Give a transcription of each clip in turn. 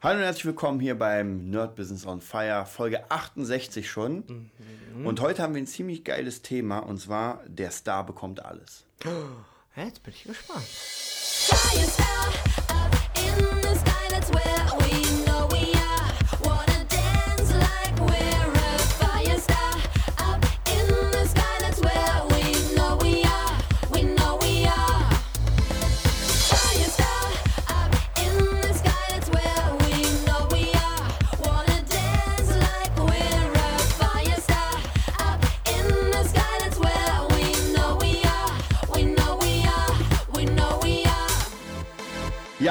Hallo und herzlich willkommen hier beim Nerd Business on Fire, Folge 68 schon. Mhm. Und heute haben wir ein ziemlich geiles Thema und zwar der Star bekommt alles. Oh, jetzt bin ich gespannt.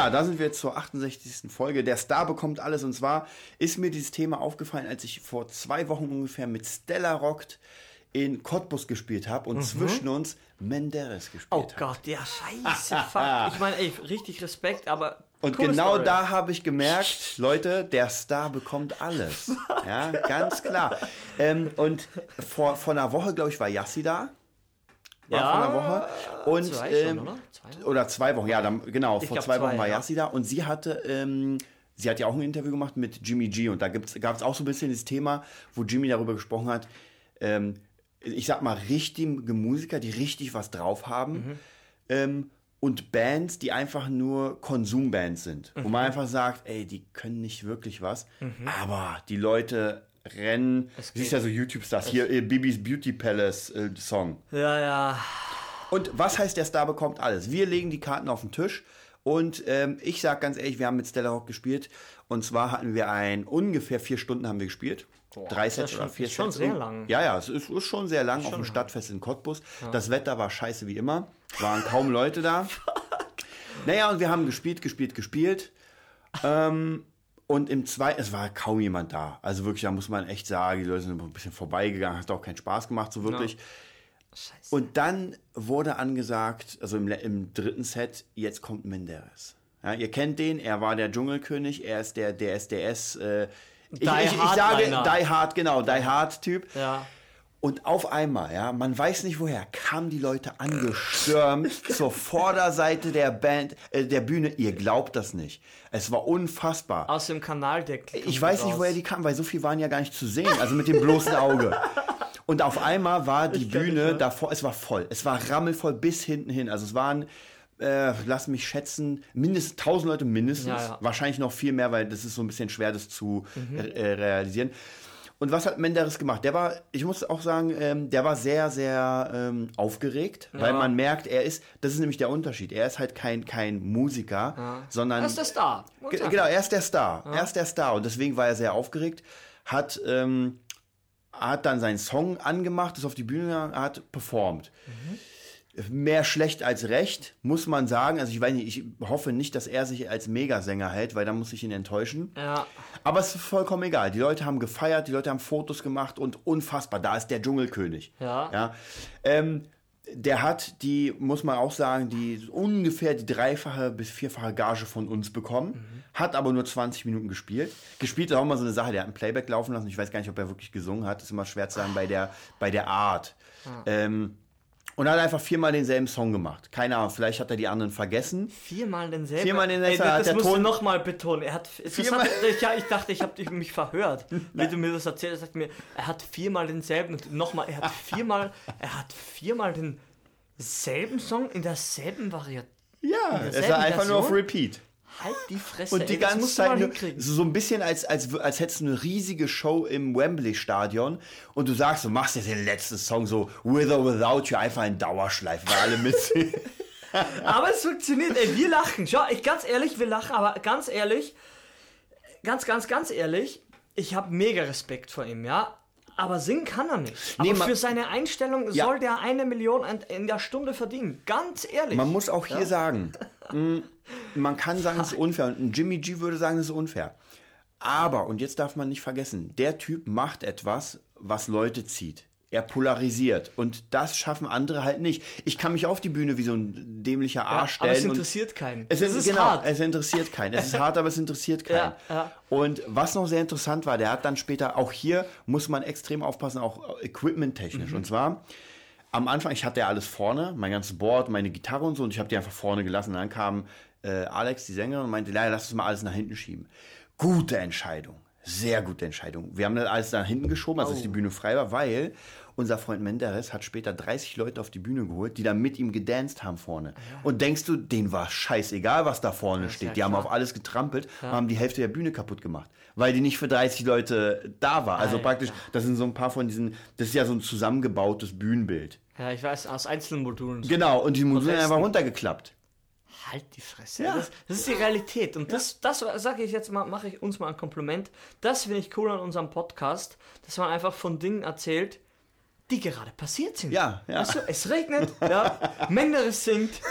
Ja, da sind wir jetzt zur 68. Folge. Der Star bekommt alles. Und zwar ist mir dieses Thema aufgefallen, als ich vor zwei Wochen ungefähr mit Stella Rockt in Cottbus gespielt habe und mhm. zwischen uns Menderes gespielt habe. Oh Gott, ja, scheiße, fuck. Ich meine, ey, richtig Respekt, aber. Und genau Story. da habe ich gemerkt, Leute, der Star bekommt alles. ja, ganz klar. Ähm, und vor, vor einer Woche, glaube ich, war Yassi da war ja, vor einer Woche. Und, zwei ähm, schon, oder? Zwei oder zwei Wochen, ja, dann, genau, ich vor zwei, zwei Wochen war ja. Yassi da und sie hatte, ähm, sie hat ja auch ein Interview gemacht mit Jimmy G und da gab es auch so ein bisschen das Thema, wo Jimmy darüber gesprochen hat, ähm, ich sag mal, richtige Musiker, die richtig was drauf haben. Mhm. Ähm, und Bands, die einfach nur Konsumbands sind. Mhm. Wo man einfach sagt, ey, die können nicht wirklich was, mhm. aber die Leute Rennen. Siehst ja so YouTube-Stars. Hier äh, Bibis Beauty Palace äh, Song. Ja, ja. Und was heißt, der Star bekommt alles? Wir legen die Karten auf den Tisch. Und ähm, ich sag ganz ehrlich, wir haben mit Stella Rock gespielt. Und zwar hatten wir ein, ungefähr vier Stunden haben wir gespielt. Boah, Drei Sets oder vier Sets. schon sehr lang. Ja, ja, es ist, ist schon sehr lang auf dem Stadtfest in Cottbus. Ja. Das Wetter war scheiße wie immer. Waren kaum Leute da. naja, und wir haben gespielt, gespielt, gespielt. Ähm, und im zweiten, es war kaum jemand da. Also wirklich, da muss man echt sagen, die Leute sind ein bisschen vorbeigegangen, hat auch keinen Spaß gemacht, so wirklich. Ja. Scheiße. Und dann wurde angesagt, also im, im dritten Set, jetzt kommt Menderes. Ja, ihr kennt den, er war der Dschungelkönig, er ist der DSDS. Äh, ich, ich, ich, ich sage Die Hard, genau, Die Hard Typ. Ja. Und auf einmal, ja, man weiß nicht woher, kamen die Leute angestürmt zur Vorderseite der Band, äh, der Bühne. Ihr glaubt das nicht. Es war unfassbar. Aus dem Kanaldeck. Ich weiß raus. nicht, woher die kamen, weil so viel waren ja gar nicht zu sehen, also mit dem bloßen Auge. Und auf einmal war die Bühne davor, es war voll. Es war rammelvoll bis hinten hin. Also es waren, äh, lass mich schätzen, mindestens 1000 Leute mindestens. Ja, ja. Wahrscheinlich noch viel mehr, weil das ist so ein bisschen schwer, das zu mhm. äh, realisieren. Und was hat Menderes gemacht? Der war, ich muss auch sagen, ähm, der war sehr, sehr ähm, aufgeregt, ja. weil man merkt, er ist, das ist nämlich der Unterschied. Er ist halt kein, kein Musiker, ja. sondern. Er ist der Star. Genau, er ist der Star. Ja. Er ist der Star. Und deswegen war er sehr aufgeregt, hat, ähm, hat dann seinen Song angemacht, ist auf die Bühne gegangen, hat performt. Mhm mehr schlecht als recht, muss man sagen. Also ich weiß nicht, ich hoffe nicht, dass er sich als Megasänger hält, weil dann muss ich ihn enttäuschen. Ja. Aber es ist vollkommen egal. Die Leute haben gefeiert, die Leute haben Fotos gemacht und unfassbar, da ist der Dschungelkönig. Ja. ja. Ähm, der hat die, muss man auch sagen, die ungefähr die dreifache bis vierfache Gage von uns bekommen, mhm. hat aber nur 20 Minuten gespielt. Gespielt ist auch mal so eine Sache, der hat ein Playback laufen lassen. Ich weiß gar nicht, ob er wirklich gesungen hat. Das ist immer schwer zu sagen bei der, bei der Art. Ja. Ähm, und hat einfach viermal denselben Song gemacht. Keine Ahnung, vielleicht hat er die anderen vergessen. Viermal denselben? Viermal denselben. Ey, das, das musst Ton du nochmal betonen. Er hat, viermal hat, ja, ich dachte, ich habe mich verhört. Wie du mir das erzählt hast, sagt mir, er hat viermal denselben und nochmal, er hat viermal, er hat viermal denselben Song in derselben Variante. Ja, es war einfach Version? nur auf Repeat. Halt die Fresse. Und die ey, ganze Zeit nur, so ein bisschen als, als, als hättest du eine riesige Show im Wembley-Stadion und du sagst, du machst jetzt den letzten Song so With or Without You einfach in Dauerschleife, weil alle mitsingen. aber es funktioniert, ey, wir lachen. Schau, ich ganz ehrlich, wir lachen, aber ganz ehrlich, ganz, ganz, ganz ehrlich, ich habe mega Respekt vor ihm, ja. Aber singen kann er nicht. Nee, aber für seine Einstellung ja. soll der eine Million in der Stunde verdienen. Ganz ehrlich. Man muss auch hier ja? sagen, man kann sagen, es ist unfair. Und ein Jimmy G würde sagen, es ist unfair. Aber, und jetzt darf man nicht vergessen, der Typ macht etwas, was Leute zieht. Er polarisiert. Und das schaffen andere halt nicht. Ich kann mich auf die Bühne wie so ein dämlicher Arsch stellen. aber es interessiert keinen. Es ist, ist genau, hart. Es interessiert keinen. Es ist hart, aber es interessiert keinen. Ja, ja. Und was noch sehr interessant war, der hat dann später, auch hier muss man extrem aufpassen, auch equipment-technisch. Mhm. Und zwar, am Anfang, ich hatte ja alles vorne, mein ganzes Board, meine Gitarre und so, und ich habe die einfach vorne gelassen. Und dann kam äh, Alex, die Sängerin, und meinte, leider, lass es mal alles nach hinten schieben. Gute Entscheidung. Sehr gute Entscheidung. Wir haben das alles nach hinten geschoben, als Oh. die Bühne frei war, weil unser Freund Menderes hat später 30 Leute auf die Bühne geholt, die dann mit ihm gedanced haben vorne. Und denkst du, denen war scheißegal, was da vorne steht. ja die haben klar. auf alles getrampelt und haben die Hälfte der Bühne kaputt gemacht, weil die nicht für 30 Leute da war. Also Alter. praktisch, das sind so ein paar von diesen, das ist ja so ein zusammengebautes Bühnenbild. Ja, ich weiß, aus einzelnen Modulen. Genau, und die Module sind einfach runtergeklappt. Halt die Fresse. Das, das ist die Realität. Und das, das sage ich jetzt mal, mache ich uns mal ein Kompliment. Das finde ich cool an unserem Podcast, dass man einfach von Dingen erzählt, die gerade passiert sind. Ja, ja. Du, es regnet, ja, Menderes singt,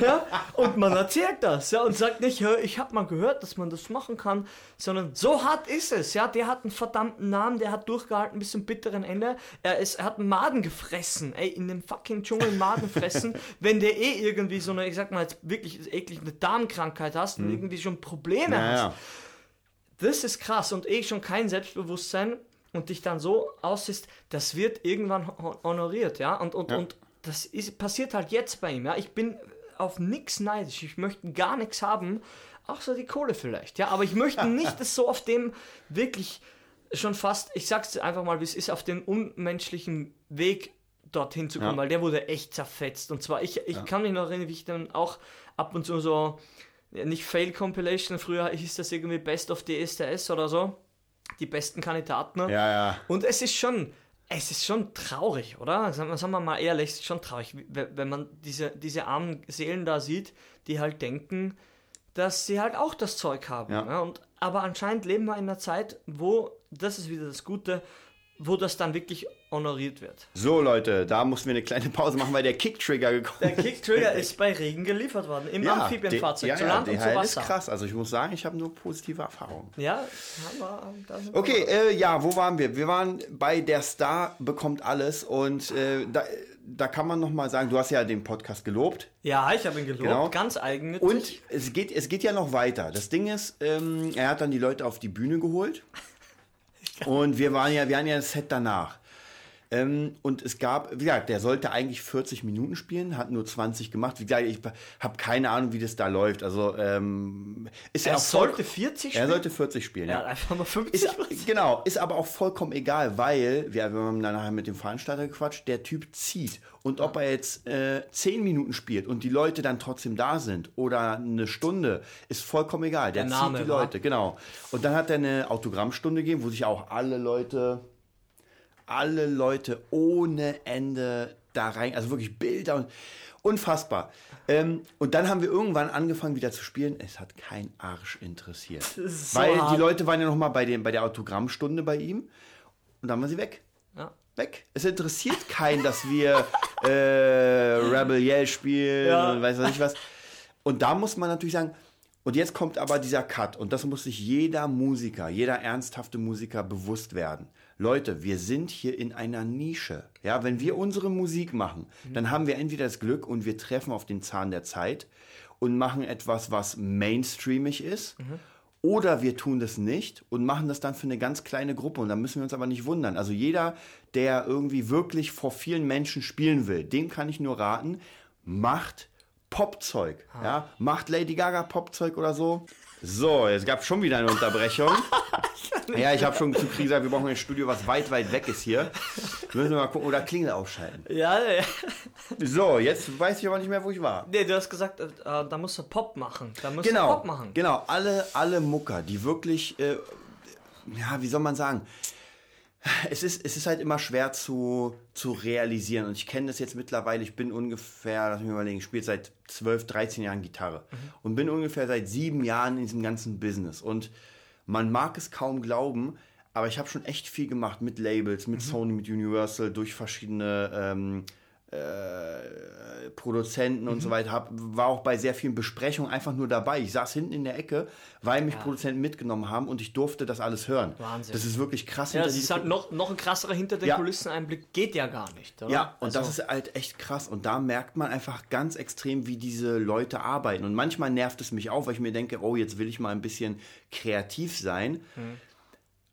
ja, und man erzählt das, ja, und sagt nicht, "Hör, ich habe mal gehört, dass man das machen kann, sondern so hart ist es, ja, der hat einen verdammten Namen, der hat durchgehalten bis zum bitteren Ende, er, ist, er hat einen Maden gefressen, ey, in dem fucking Dschungel Maden fressen, wenn der eh irgendwie so eine, ich sag mal jetzt wirklich eklig eine Darmkrankheit hast und irgendwie schon Probleme Mhm. Ja, hast, das ist krass und eh schon kein Selbstbewusstsein und dich dann so aussiehst, das wird irgendwann ho- honoriert, ja, und, und, Ja. und das ist, passiert halt jetzt bei ihm, ja, ich bin auf nichts neidisch, ich möchte gar nichts haben, außer die Kohle vielleicht, ja, aber ich möchte nicht das so auf dem wirklich schon fast, ich sag's einfach mal, wie es ist, auf dem unmenschlichen Weg dorthin zu kommen, Ja. weil der wurde echt zerfetzt und zwar, ich, ich kann mich noch erinnern, wie ich dann auch ab und zu so ja, nicht Fail Compilation, früher hieß das irgendwie Best of DSDS oder so. Die besten Kandidaten. ne? Ja, ja. Und es ist schon, es ist schon traurig, oder? Sagen wir, mal ehrlich, es ist schon traurig, wenn man diese, diese armen Seelen da sieht, die halt denken, dass sie halt auch das Zeug haben. Ja. Ja. Und, aber anscheinend leben wir in einer Zeit, wo, das ist wieder das Gute, wo das dann wirklich honoriert wird. So, Leute, da mussten wir eine kleine Pause machen, weil der Kicktrigger gekommen Der Kicktrigger ist bei Regen geliefert worden, im Amphibienfahrzeug, ja, zu ja, Land und DHL zu ist Wasser. krass. Also ich muss sagen, ich habe nur positive Erfahrungen. Ja, haben wir, da sind wir- Okay, äh, ja, wo waren wir? Wir waren bei Der Star bekommt alles und äh, da, da kann man noch mal sagen, du hast ja den Podcast gelobt Ja, ich habe ihn gelobt, Genau. ganz eigennützig. und es geht, es geht ja noch weiter. Das Ding ist, ähm, er hat dann die Leute auf die Bühne geholt und wir waren ja, wir waren ja das Set danach. Ähm, und es gab, wie gesagt, der sollte eigentlich 40 Minuten spielen, hat nur 20 gemacht. Wie gesagt, ich habe keine Ahnung, wie das da läuft. Also ähm, ist er ja voll- sollte 40 Er spielen. sollte 40 spielen, Er ja. hat einfach mal 50 Ist, genau, ist aber auch vollkommen egal, weil wir, wir haben dann nachher mit dem Veranstalter gequatscht, der Typ zieht. Und ob er jetzt äh, 10 Minuten spielt und die Leute dann trotzdem da sind oder eine Stunde, ist vollkommen egal. Der, Der Name, zieht die? Leute, genau. Und dann hat er eine Autogrammstunde gegeben, wo sich auch alle Leute, alle Leute ohne Ende da rein, also wirklich Bilder und unfassbar. Ähm, und dann haben wir irgendwann angefangen wieder zu spielen. Es hat kein Arsch interessiert. so Weil die hart. Leute waren ja noch mal bei, den, bei der Autogrammstunde bei ihm und dann waren sie weg. Ja. Weg. Es interessiert keinen, dass wir äh, Rebel Yell spielen Ja. und weiß nicht was. Und da muss man natürlich sagen, und jetzt kommt aber dieser Cut und das muss sich jeder Musiker, jeder ernsthafte Musiker bewusst werden. Leute, wir sind hier in einer Nische. Ja, wenn wir unsere Musik machen, dann haben wir entweder das Glück und wir treffen auf den Zahn der Zeit und machen etwas, was mainstreamig ist. Oder wir tun das nicht und machen das dann für eine ganz kleine Gruppe und dann müssen wir uns aber nicht wundern. Also jeder, der irgendwie wirklich vor vielen Menschen spielen will, dem kann ich nur raten, macht Popzeug. Ja? Macht Lady Gaga Popzeug oder so. So, es gab schon wieder eine Unterbrechung. ja, ich habe schon zu Krise gesagt, wir brauchen ein Studio, was weit, weit weg ist hier. Müssen wir mal gucken oder Klingel ausschalten. Ja, ja. So, jetzt weiß ich aber nicht mehr, wo ich war. Nee, du hast gesagt, äh, da musst du Pop machen. Da musst du Genau, Pop machen. genau. Alle, alle Mucker, die wirklich, äh, ja, wie soll man sagen, es ist, es ist halt immer schwer zu, zu realisieren. Und ich kenne das jetzt mittlerweile. Ich bin ungefähr, lass mich mal überlegen, ich spiele seit 12, 13 Jahren Gitarre und bin ungefähr seit sieben Jahren in diesem ganzen Business. Und man mag es kaum glauben, aber ich habe schon echt viel gemacht mit Labels, mit Sony, mit Universal, durch verschiedene ähm, äh, Produzenten und so weiter. Hab, war auch bei sehr vielen Besprechungen einfach nur dabei. Ich saß hinten in der Ecke, weil mich Produzenten mitgenommen haben und ich durfte das alles hören. Wahnsinn. Das ist wirklich krass. Ja, das ist halt noch, noch ein krasserer hinter den Ja. Kulissen Einblick. Geht ja gar nicht, oder? ja, und Also, das ist halt echt krass. Und da merkt man einfach ganz extrem, wie diese Leute arbeiten. Und manchmal nervt es mich auch, weil ich mir denke, oh, jetzt will ich mal ein bisschen kreativ sein.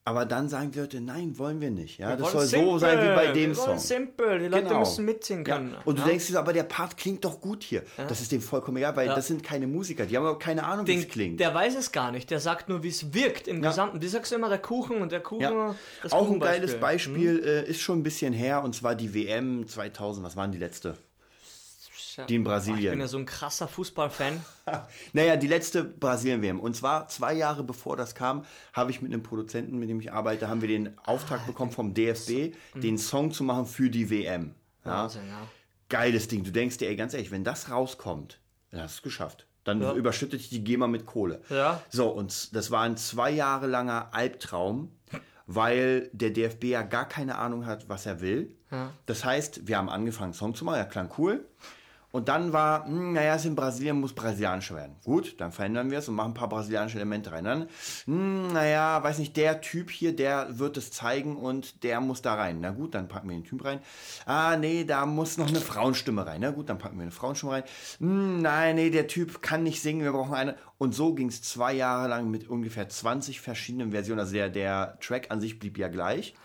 Aber dann sagen die Leute, nein, wollen wir nicht. Ja, Wir das soll so sein wie bei dem wir Song. simpel, die Leute Genau. müssen mitsingen Ja. können. Und du ja? denkst dir, so, aber der Part klingt doch gut hier. Das ist dem vollkommen egal, weil Ja. das sind keine Musiker. Die haben aber keine Ahnung, wie es klingt. Der weiß es gar nicht, der sagt nur, wie es wirkt im Ja. Gesamten. Wie sagst du immer, der Kuchen und der Kuchen. Ja. Das Auch ein geiles Beispiel äh, ist schon ein bisschen her und zwar die WM 2000. Was waren die letzte? Ja. Die in Boah, Ich bin Brasilien. ja so ein krasser Fußballfan. Naja, die letzte Brasilien-WM. Und zwar zwei Jahre bevor das kam, habe ich mit einem Produzenten, mit dem ich arbeite, haben wir den Auftrag bekommen vom DFB, den Song zu machen für die WM. Ja? Wahnsinn, ja. Geiles Ding. Du denkst dir, ey, ganz ehrlich, wenn das rauskommt, dann hast du es geschafft. Dann Ja. überschüttet dich die GEMA mit Kohle. Ja. So, und das war ein zwei Jahre langer Albtraum, weil der DFB ja gar keine Ahnung hat, was er will. Das heißt, wir haben angefangen, Song zu machen, ja, klang cool. Und dann war, hm, naja, es in Brasilien muss brasilianisch werden. Gut, dann verändern wir es und machen ein paar brasilianische Elemente rein. Dann, hm, naja, weiß nicht, der Typ hier, der wird es zeigen und der muss da rein. Na gut, dann packen wir den Typ rein. Ah, nee, da muss noch eine Frauenstimme rein. Na gut, dann packen wir eine Frauenstimme rein. Hm, nein, nee, der Typ kann nicht singen, wir brauchen eine. Und so ging es zwei Jahre lang mit ungefähr 20 verschiedenen Versionen. Also der, der Track an sich blieb ja gleich.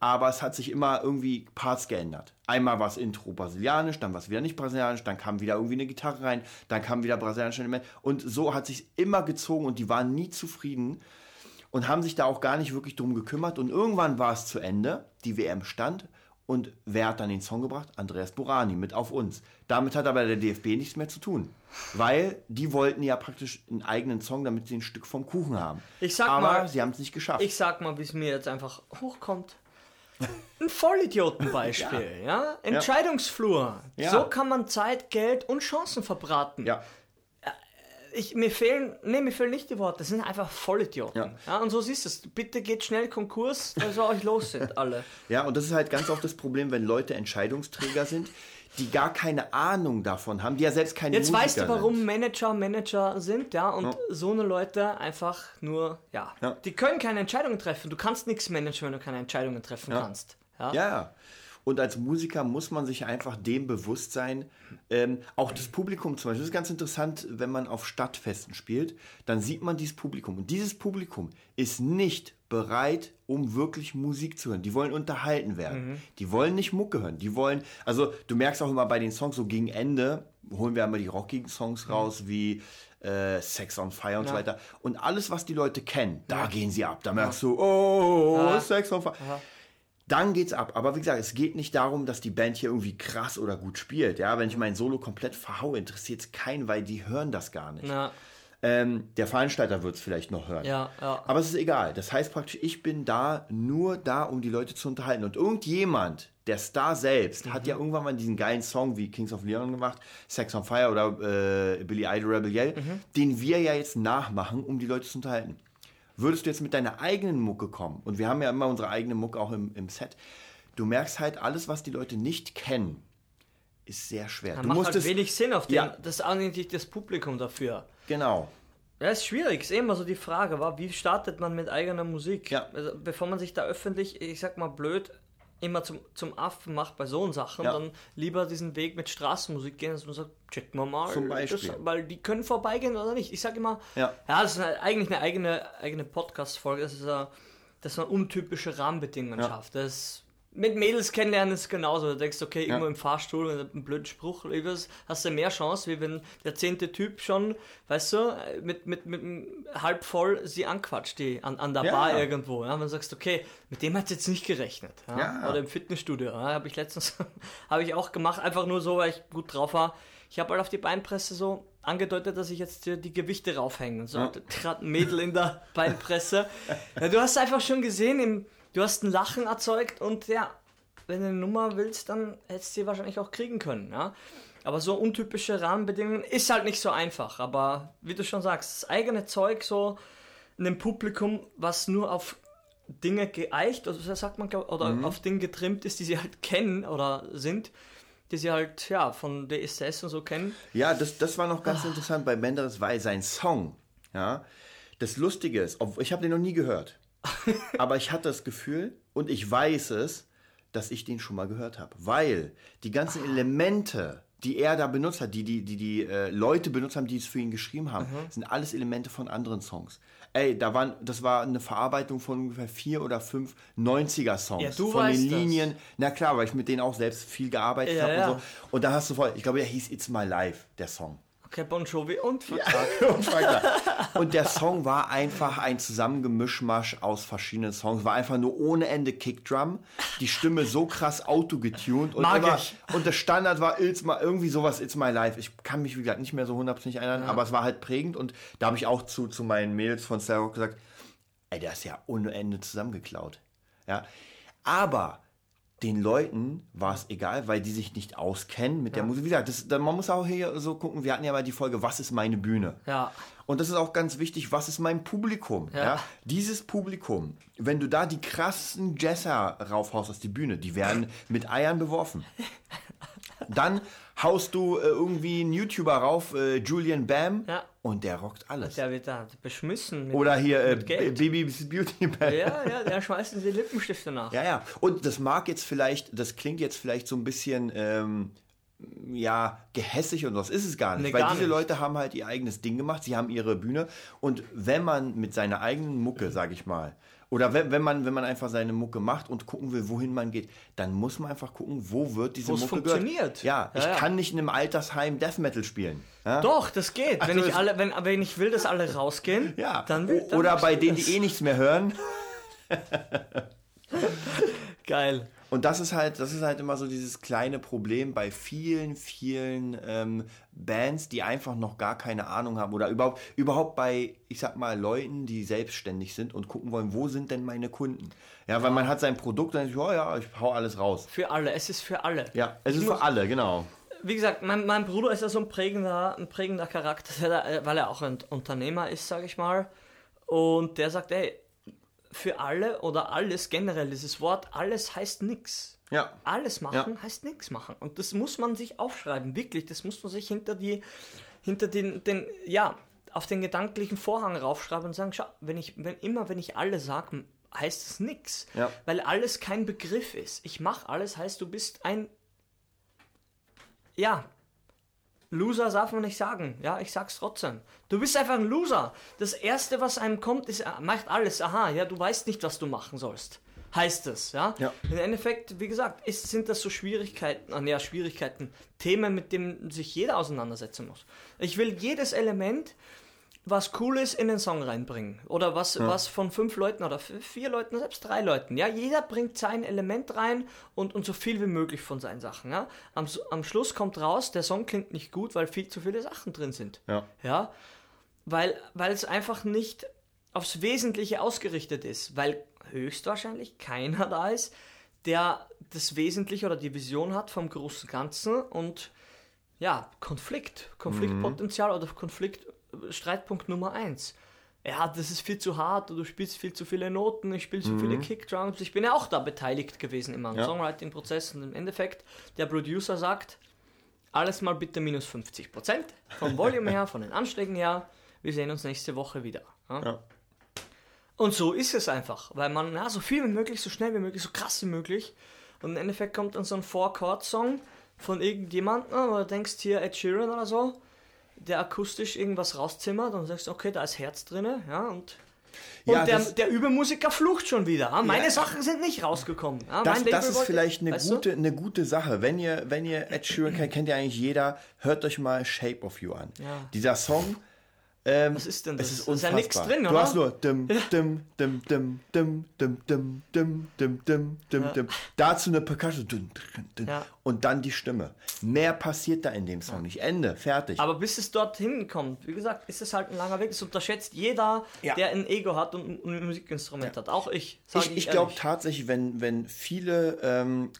Aber es hat sich immer irgendwie Parts geändert. Einmal war es Intro brasilianisch, dann war es wieder nicht brasilianisch, dann kam wieder irgendwie eine Gitarre rein, dann kam wieder brasilianische Elemente. Und so hat sich immer gezogen und die waren nie zufrieden und haben sich da auch gar nicht wirklich drum gekümmert. Und irgendwann war es zu Ende, die WM stand. Und wer hat dann den Song gebracht? Andreas Burani mit Auf uns. Damit hat aber der DFB nichts mehr zu tun. Weil die wollten ja praktisch einen eigenen Song, damit sie ein Stück vom Kuchen haben. Ich sag aber mal- sie haben es nicht geschafft. Ich sag mal, wie es mir jetzt einfach hochkommt. Ein Vollidiotenbeispiel, ja? Entscheidungsflur. Ja. So kann man Zeit, Geld und Chancen verbraten. ja. Ich, mir fehlen, nee, mir fehlen nicht die Worte, das sind einfach Vollidioten. Ja. Ja. und so siehst du es. Bitte geht schnell Konkurs, da soll euch los sind, alle. Ja, und das ist halt ganz oft das Problem, wenn Leute Entscheidungsträger sind, die gar keine Ahnung davon haben, die ja selbst keine Jetzt Musiker weißt du, warum sind. Manager Manager sind, ja, und so eine Leute einfach nur, ja, Ja. die können keine Entscheidungen treffen. Du kannst nichts managen, wenn du keine Entscheidungen treffen Ja. kannst. Ja. Ja, ja. Und als Musiker muss man sich einfach dem bewusst sein, ähm, auch das Publikum zum Beispiel, das ist ganz interessant, wenn man auf Stadtfesten spielt, dann sieht man dieses Publikum. Und dieses Publikum ist nicht bereit, um wirklich Musik zu hören. Die wollen unterhalten werden. Die wollen nicht Mucke hören. Die wollen, also du merkst auch immer bei den Songs, so gegen Ende holen wir einmal die rockigen Songs raus, wie äh, Sex on Fire und so Ja. weiter. Und alles, was die Leute kennen, da gehen sie ab. Da merkst du, oh, Ja. Sex on Fire. Dann geht's ab. Aber wie gesagt, es geht nicht darum, dass die Band hier irgendwie krass oder gut spielt. Ja, wenn ich mein Solo komplett verhaue, interessiert es keinen, weil die hören das gar nicht. Ja, Ähm, der Veranstalter wird es vielleicht noch hören. ja, ja. Aber es ist egal. Das heißt praktisch, ich bin da nur da, um die Leute zu unterhalten. Und irgendjemand, der Star selbst, hat Mhm. ja irgendwann mal diesen geilen Song wie Kings of Leon gemacht, Sex on Fire oder äh, Billy Idol Rebel Yell, Mhm. den wir ja jetzt nachmachen, um die Leute zu unterhalten. Würdest du jetzt mit deiner eigenen Mucke kommen, und wir haben ja immer unsere eigene Mucke auch im, im Set, du merkst halt, alles, was die Leute nicht kennen, ist sehr schwer. Da du macht halt es, wenig Sinn auf den, Ja. das eigentlich das Publikum dafür. Genau. Ja, ist schwierig. Ist immer so die Frage, war, wie startet man mit eigener Musik? Ja. Also, bevor man sich da öffentlich, ich sag mal blöd, immer zum, zum Affen macht bei so Sachen, Ja. dann lieber diesen Weg mit Straßenmusik gehen, dass man sagt, checken wir mal. Zum Beispiel. Das, weil die können vorbeigehen oder nicht. Ich sag immer, Ja. das ist eine, eigentlich eine eigene, eigene Podcast-Folge, das ist, äh, dass man untypische Rahmenbedingungen Ja. schafft. Das mit Mädels kennenlernen ist genauso. Du denkst, okay, Ja. irgendwo im Fahrstuhl mit einem blöden Spruch lieber hast du mehr Chance, wie wenn der zehnte Typ schon, weißt du, mit, mit, mit einem halb voll sie anquatscht, die an, an der Ja. Bar irgendwo. Ja, wenn du sagst, okay, mit dem hat jetzt nicht gerechnet. Ja? Ja. Oder im Fitnessstudio. Ja, habe ich letztens habe ich auch gemacht, einfach nur so, weil ich gut drauf war. Ich habe halt auf die Beinpresse so angedeutet, dass ich jetzt die Gewichte raufhänge. Und so Ja. gerade ein Mädel in der Beinpresse. Ja, du hast einfach schon gesehen, im, du hast ein Lachen erzeugt und ja, wenn du eine Nummer willst, dann hättest du sie wahrscheinlich auch kriegen können. Ja? Aber so untypische Rahmenbedingungen ist halt nicht so einfach. Aber wie du schon sagst, das eigene Zeug so einem Publikum, was nur auf Dinge geeicht, also sagt man, oder Mhm. auf Dinge getrimmt ist, die sie halt kennen oder sind, die sie halt ja von DSS und so kennen. Ja, das, das war noch ganz Ah. interessant bei Menderes, weil sein Song, ja, das Lustige ist, ich habe den noch nie gehört, aber ich hatte das Gefühl und ich weiß es, dass ich den schon mal gehört habe, weil die ganzen Ah. Elemente die er da benutzt hat, die die, die, die äh, Leute benutzt haben, die es für ihn geschrieben haben, sind alles Elemente von anderen Songs. Ey, da waren, das war eine Verarbeitung von ungefähr vier oder fünf 90er-Songs. Ja, du von den das. Linien. Na klar, weil ich mit denen auch selbst viel gearbeitet Ja, habe ja. und so. Und da hast du voll, ich glaube, der hieß It's My Life, der Song. Okay, Bon Jovi und Vertrag. Unfassbar. Und der Song war einfach ein Zusammengemischmasch aus verschiedenen Songs. War einfach nur ohne Ende Kickdrum. Die Stimme so krass autogetuned. Und, Mag immer, ich. und der Standard war It's my, irgendwie sowas, It's My Life. Ich kann mich, wie gesagt, nicht mehr so hundertprozentig erinnern, aber es war halt prägend. Und da habe ich auch zu, zu meinen Mädels von Star Rock gesagt, ey, der ist ja ohne Ende zusammengeklaut. Ja. Aber den Leuten war es egal, weil die sich nicht auskennen mit der Musik. Wie gesagt, das, da- man muss auch hier so gucken, wir hatten ja mal die Folge, was ist meine Bühne? Ja. Und das ist auch ganz wichtig, was ist mein Publikum? Ja. Ja. Dieses Publikum, wenn du da die krassen Jesser raufhaust aus die Bühne, die werden mit Eiern beworfen. Dann haust du äh, irgendwie einen YouTuber rauf, äh, Julian Bam, Ja. und der rockt alles. Der wird da beschmissen. Mit, Oder hier äh, mit Geld. Baby's Beauty Bam. Ja, ja, der schmeißt die Lippenstifte nach. Ja, ja. Und das mag jetzt vielleicht, das klingt jetzt vielleicht so ein bisschen, ähm, ja, gehässig und was ist es gar nicht. Nee, weil gar diese nicht. Leute haben halt ihr eigenes Ding gemacht, sie haben ihre Bühne. Und wenn man mit seiner eigenen Mucke, sag ich mal, oder wenn, wenn, man, wenn man einfach seine Mucke macht und gucken will, wohin man geht, dann muss man einfach gucken, wo wird diese Wo es Mucke funktioniert. gehört. Ja, Ja, ich ja. kann nicht in einem Altersheim Death Metal spielen. Ja? Doch, das geht. wenn, Also ich es- alle, wenn, wenn ich will, dass alle rausgehen, Ja, dann will dann oder bei das. denen, die eh nichts mehr hören. Geil. Und das ist halt, das ist halt immer so dieses kleine Problem bei vielen, vielen ähm, Bands, die einfach noch gar keine Ahnung haben oder überhaupt, überhaupt bei, ich sag mal, Leuten, die selbstständig sind und gucken wollen, wo sind denn meine Kunden? Ja, weil man hat sein Produkt und dann denkt, oh ja, ich hau alles raus. Für alle. Es ist für alle. Ja, es ist muss- für alle, genau. Wie gesagt, mein, mein Bruder ist ja so ein prägender, ein prägender Charakter, der da, äh, weil er auch ein Unternehmer ist, sage ich mal. Und der sagt, ey, für alle oder alles generell, dieses Wort, alles heißt nix. Ja. Alles machen heißt nichts machen. Und das muss man sich aufschreiben, wirklich. Das muss man sich hinter die, hinter den, den, ja, auf den gedanklichen Vorhang raufschreiben und sagen, schau, wenn ich, wenn immer, wenn ich alle sage, heißt es nichts. Ja. Weil alles kein Begriff ist. Ich mache alles, heißt du bist ein, ja, Loser darf man nicht sagen. Ja, ich sag's trotzdem. Du bist einfach ein Loser. Das erste, was einem kommt, ist, macht alles. Aha, ja, du weißt nicht, was du machen sollst. Heißt es, ja? Ja. Im Endeffekt, wie gesagt, ist, sind das so Schwierigkeiten, ah, ja, Schwierigkeiten, Themen, mit denen sich jeder auseinandersetzen muss. Ich will jedes Element, was cool ist, in den Song reinbringen. Oder was, was von fünf Leuten oder vier Leuten, selbst drei Leuten. Ja, jeder bringt sein Element rein und, und so viel wie möglich von seinen Sachen. Ja? Am, am Schluss kommt raus, der Song klingt nicht gut, weil viel zu viele Sachen drin sind. Ja. Ja, weil, weil es einfach nicht aufs Wesentliche ausgerichtet ist, weil höchstwahrscheinlich keiner da ist, der das Wesentliche oder die Vision hat vom großen Ganzen und ja, Konflikt, Konfliktpotenzial oder Konflikt, Streitpunkt Nummer eins. Ja, das ist viel zu hart, du spielst viel zu viele Noten, ich spiele zu viele Kickdrums. Ich bin ja auch da beteiligt gewesen immer im Ja. Songwriting-Prozess und im Endeffekt, der Producer sagt, alles mal bitte minus 50 Prozent vom Volume her, von den Anschlägen her. Wir sehen uns nächste Woche wieder. Ja? Ja. Und so ist es einfach, weil man ja, so viel wie möglich, so schnell wie möglich, so krass wie möglich. Und im Endeffekt kommt dann so ein Four-Chord-Song von irgendjemandem, wo du denkst hier Ed Sheeran oder so, der akustisch irgendwas rauszimmert und sagst, okay, da ist Herz drin, ja, und, und Ja, der, der Übermusiker flucht schon wieder. Ja? Meine Ja. Sachen sind nicht rausgekommen. Das, das ist vielleicht eine du? gute, eine gute Sache. Wenn ihr, wenn ihr Ed Sheeran kennt, kennt ja eigentlich jeder, hört euch mal Shape of You an. Dieser Song. Ähm, Was ist denn Es das? ist Da ist ja unfassbar. nix drin, Du oder? hast nur dim, dim, dim, dim, dim, dim, dim, dim, dim, dim, dim, dim. Dazu eine Percussion. Dun, dun, dun. Ja. Und dann die Stimme. Mehr passiert da in dem Song nicht. Ende. Fertig. Aber bis es dorthin kommt, wie gesagt, ist es halt ein langer Weg. Das unterschätzt jeder, Ja. der ein Ego hat und ein Musikinstrument hat. Auch ich. sag Ich, ich glaube tatsächlich, wenn, wenn viele, ähm,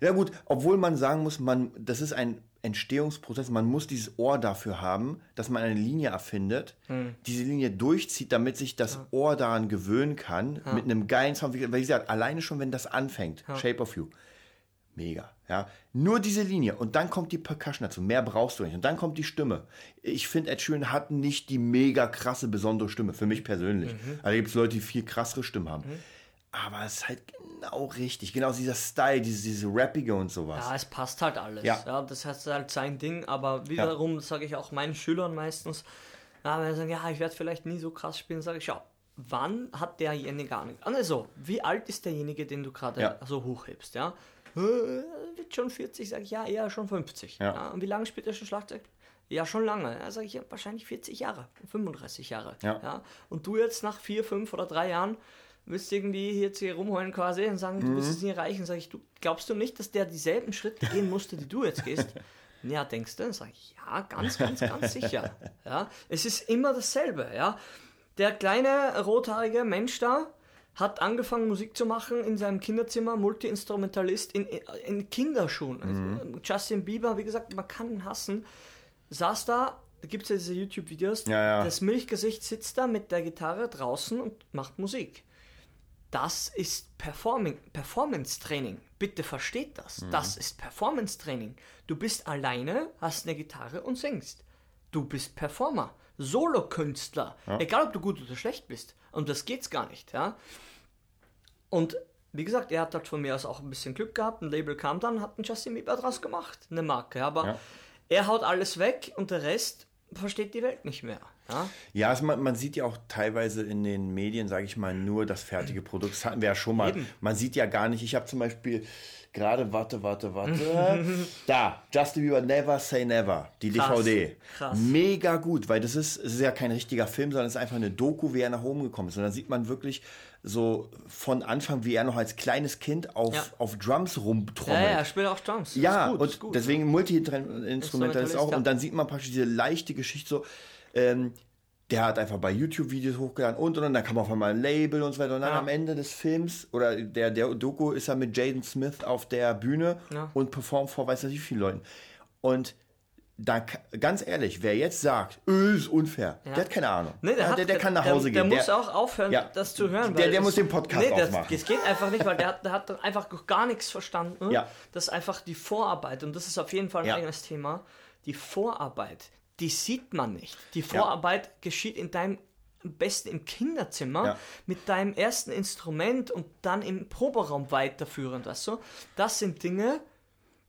ja gut, obwohl man sagen muss, man, das ist ein Entstehungsprozess, man muss dieses Ohr dafür haben, dass man eine Linie erfindet, Hm. diese Linie durchzieht, damit sich das Ohr daran gewöhnen kann, mit einem geilen Sound. Wie weil ich gesagt, alleine schon, wenn das anfängt, Shape of You, mega, ja. Nur diese Linie und dann kommt die Percussion dazu, mehr brauchst du nicht. Und dann kommt die Stimme. Ich finde, Ed Sheeran hat nicht die mega krasse, besondere Stimme, für mich persönlich. Mhm. Also gibt es Leute, die viel krassere Stimmen haben. Aber es ist halt genau richtig. Genau dieser Style, diese, diese Rappige und sowas. Ja, es passt halt alles. Ja. Ja. das heißt halt sein Ding, aber wiederum sage ich auch meinen Schülern meistens, ja, wenn sie sagen, ja, ich werde vielleicht nie so krass spielen, sage ich, schau, wann hat derjenige gar nicht? Also, wie alt ist derjenige, den du gerade Ja. so hochhebst, ja? Äh, Wird schon 40, sage ich, ja, eher schon 50. Ja. Und wie lange spielt er schon Schlagzeug? Ja, schon lange. Ja, sage ich, ja, wahrscheinlich 40 Jahre, 35 Jahre. Ja. Und du jetzt nach vier, fünf oder drei Jahren willst irgendwie jetzt hier rumheulen quasi und sagen, du willst Mhm. es nie erreichen. Sag ich, du glaubst du nicht, dass der dieselben Schritte gehen musste, die du jetzt gehst? Ja, denkst du? Dann sag ich, ja, ganz, ganz, ganz sicher. Ja, es ist immer dasselbe, ja. Der kleine rothaarige Mensch da hat angefangen Musik zu machen in seinem Kinderzimmer, Multi-Instrumentalist in, in Kinderschuhen. Also Justin Bieber, wie gesagt, man kann ihn hassen, saß da, da gibt es ja diese YouTube-Videos, Ja, ja. das Milchgesicht sitzt da mit der Gitarre draußen und macht Musik. Das ist Performing, Performance-Training. Bitte versteht das. Das ist Performance-Training. Du bist alleine, hast eine Gitarre und singst. Du bist Performer, Solokünstler. Egal, ob du gut oder schlecht bist. Und das geht's gar nicht. Ja? Und wie gesagt, er hat halt von mir aus auch ein bisschen Glück gehabt. Ein Label kam dann, hat einen Justin Bieber draus gemacht. Eine Marke. Aber Ja. er haut alles weg und der Rest versteht die Welt nicht mehr. Ja? Ja, also man, man sieht ja auch teilweise in den Medien, sage ich mal, nur das fertige Produkt. Das hatten wir ja schon mal. Eben. Man sieht ja gar nicht. Ich habe zum Beispiel gerade, warte, warte, warte. da, Justin Bieber Never Say Never, die Krass, DVD. krass. Mega gut, weil das ist, es ist ja kein richtiger Film, sondern es ist einfach eine Doku, wie er nach Home gekommen ist. Und dann sieht man wirklich so von Anfang, wie er noch als kleines Kind auf, Ja. auf Drums Ja, rumtrommelt. ja, er spielt auch Drums. Ja, ist gut, und ist gut, deswegen Multi-Instrumentalist auch. ja. Und dann sieht man praktisch diese leichte Geschichte so, ähm, der hat einfach bei YouTube-Videos hochgeladen und und und, dann kam auf einmal ein Label und so weiter. Und dann Ja. am Ende des Films oder der, der Doku ist er mit Jaden Smith auf der Bühne Ja. und performt vor weiß nicht wie vielen Leuten. Und da, ganz ehrlich, wer jetzt sagt, ist unfair, der hat keine Ahnung. Nee, der, ja, hat, der, der kann nach der, Hause der gehen. muss auch aufhören, Ja. das zu hören. Der- der muss den Podcast das, aufmachen. Das geht einfach nicht, weil der hat, der hat einfach gar nichts verstanden. Ja. Das ist einfach die Vorarbeit und das ist auf jeden Fall ein Ja. eigenes Thema. Die Vorarbeit, die sieht man nicht. Die Vorarbeit geschieht in deinem am besten im Kinderzimmer Ja. mit deinem ersten Instrument und dann im Proberaum weiterführend, weißt du? Das sind Dinge,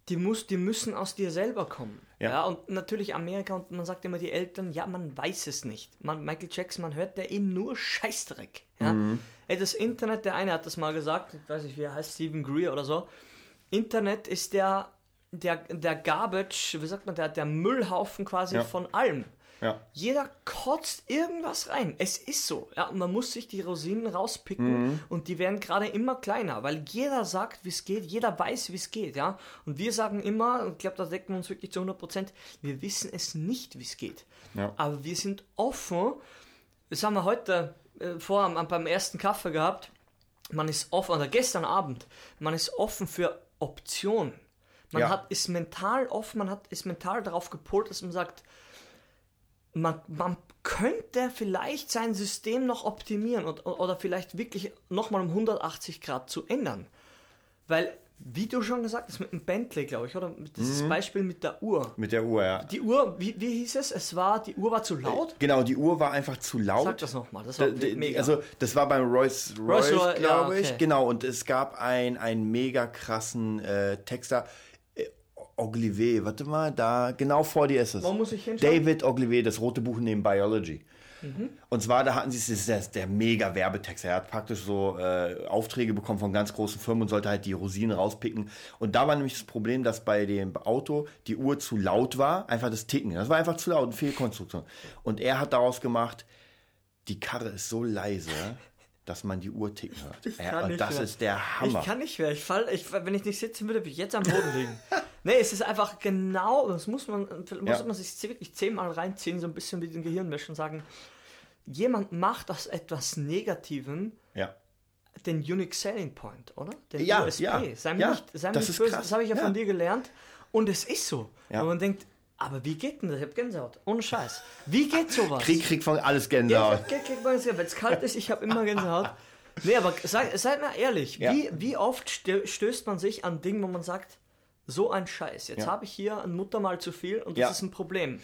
die, muss, die müssen aus dir selber kommen. Ja. Ja. und natürlich Amerika und man sagt immer die Eltern, ja, man weiß es nicht. Man, Michael Jackson, man hört der eben nur Scheißdreck. Ja? Ey, das Internet, der eine hat das mal gesagt, ich weiß nicht, wie er heißt, Stephen Greer oder so. Internet ist der, der, der Garbage, wie sagt man, der, der Müllhaufen quasi Ja. von allem. Ja. Jeder kotzt irgendwas rein. Es ist so. Ja, und man muss sich die Rosinen rauspicken und die werden gerade immer kleiner, weil jeder sagt, wie es geht, jeder weiß, wie es geht. Ja? Und wir sagen immer, und ich glaube, da decken wir uns wirklich zu 100 Prozent, wir wissen es nicht, wie es geht. Ja. Aber wir sind offen. Das haben wir heute äh, vor am- beim ersten Kaffee gehabt. Man ist offen, oder gestern Abend, man ist offen für Optionen. Man Ja. hat, ist mental offen, man hat, ist mental darauf gepolt, dass man sagt, man, man könnte vielleicht sein System noch optimieren und, oder vielleicht wirklich nochmal um 180 Grad zu ändern. Weil, wie du schon gesagt hast, mit dem Bentley, glaube ich, oder dieses Beispiel mit der Uhr. Mit der Uhr, ja. Die Uhr, wie, wie hieß es? Es war, die Uhr war zu laut? Genau, die Uhr war einfach zu laut. Sag das nochmal, das war D- d- mega. Also, das war beim Royce Royce, Royce Roy- glaube ja, ich. okay. Genau, und es gab ein, einen mega krassen äh, Texter. Äh, Oglivet, warte mal, da, genau vor dir ist es. Wo muss ich hinschauen? David Oglivet, das rote Buch neben Biology. Mhm. Und zwar, da hatten sie, das ist der, der mega Werbetext. Er hat praktisch so äh, Aufträge bekommen von ganz großen Firmen und sollte halt die Rosinen rauspicken. Und da war nämlich das Problem, dass bei dem Auto die Uhr zu laut war, einfach das Ticken. Das war einfach zu laut, eine Fehlkonstruktion. Und er hat daraus gemacht, die Karre ist so leise, dass man die Uhr ticken hört. Ja, kann und nicht das mehr. ist der Hammer. Ich kann nicht mehr. Ich fall, ich, wenn ich nicht sitzen würde, würde ich jetzt am Boden liegen. nee, es ist einfach genau, das muss man, muss Ja. man sich wirklich zehnmal reinziehen, so ein bisschen wie den Gehirnwäsche und sagen, jemand macht aus etwas Negativem ja. den Unique Selling Point, oder? Den Ja, USP. ja, Sei mir ja, nicht, sei mir das nicht ist böse, krass. das habe ich ja, Ja. von dir gelernt. Und es ist so. Ja. Und man denkt, aber wie geht denn das? Ich habe Gänsehaut. Ohne Scheiß. Wie geht sowas? Krieg, krieg von alles Ja, Gänsehaut. hab- krieg mal Gänsehaut. Wenn es kalt ist, ich habe immer Gänsehaut. Nee, aber seid, seid mal ehrlich, Ja. wie, wie oft stö stößt man sich an Dingen, wo man sagt, so ein Scheiß, jetzt Ja. habe ich hier ein Muttermal zu viel und das Ja. ist ein Problem.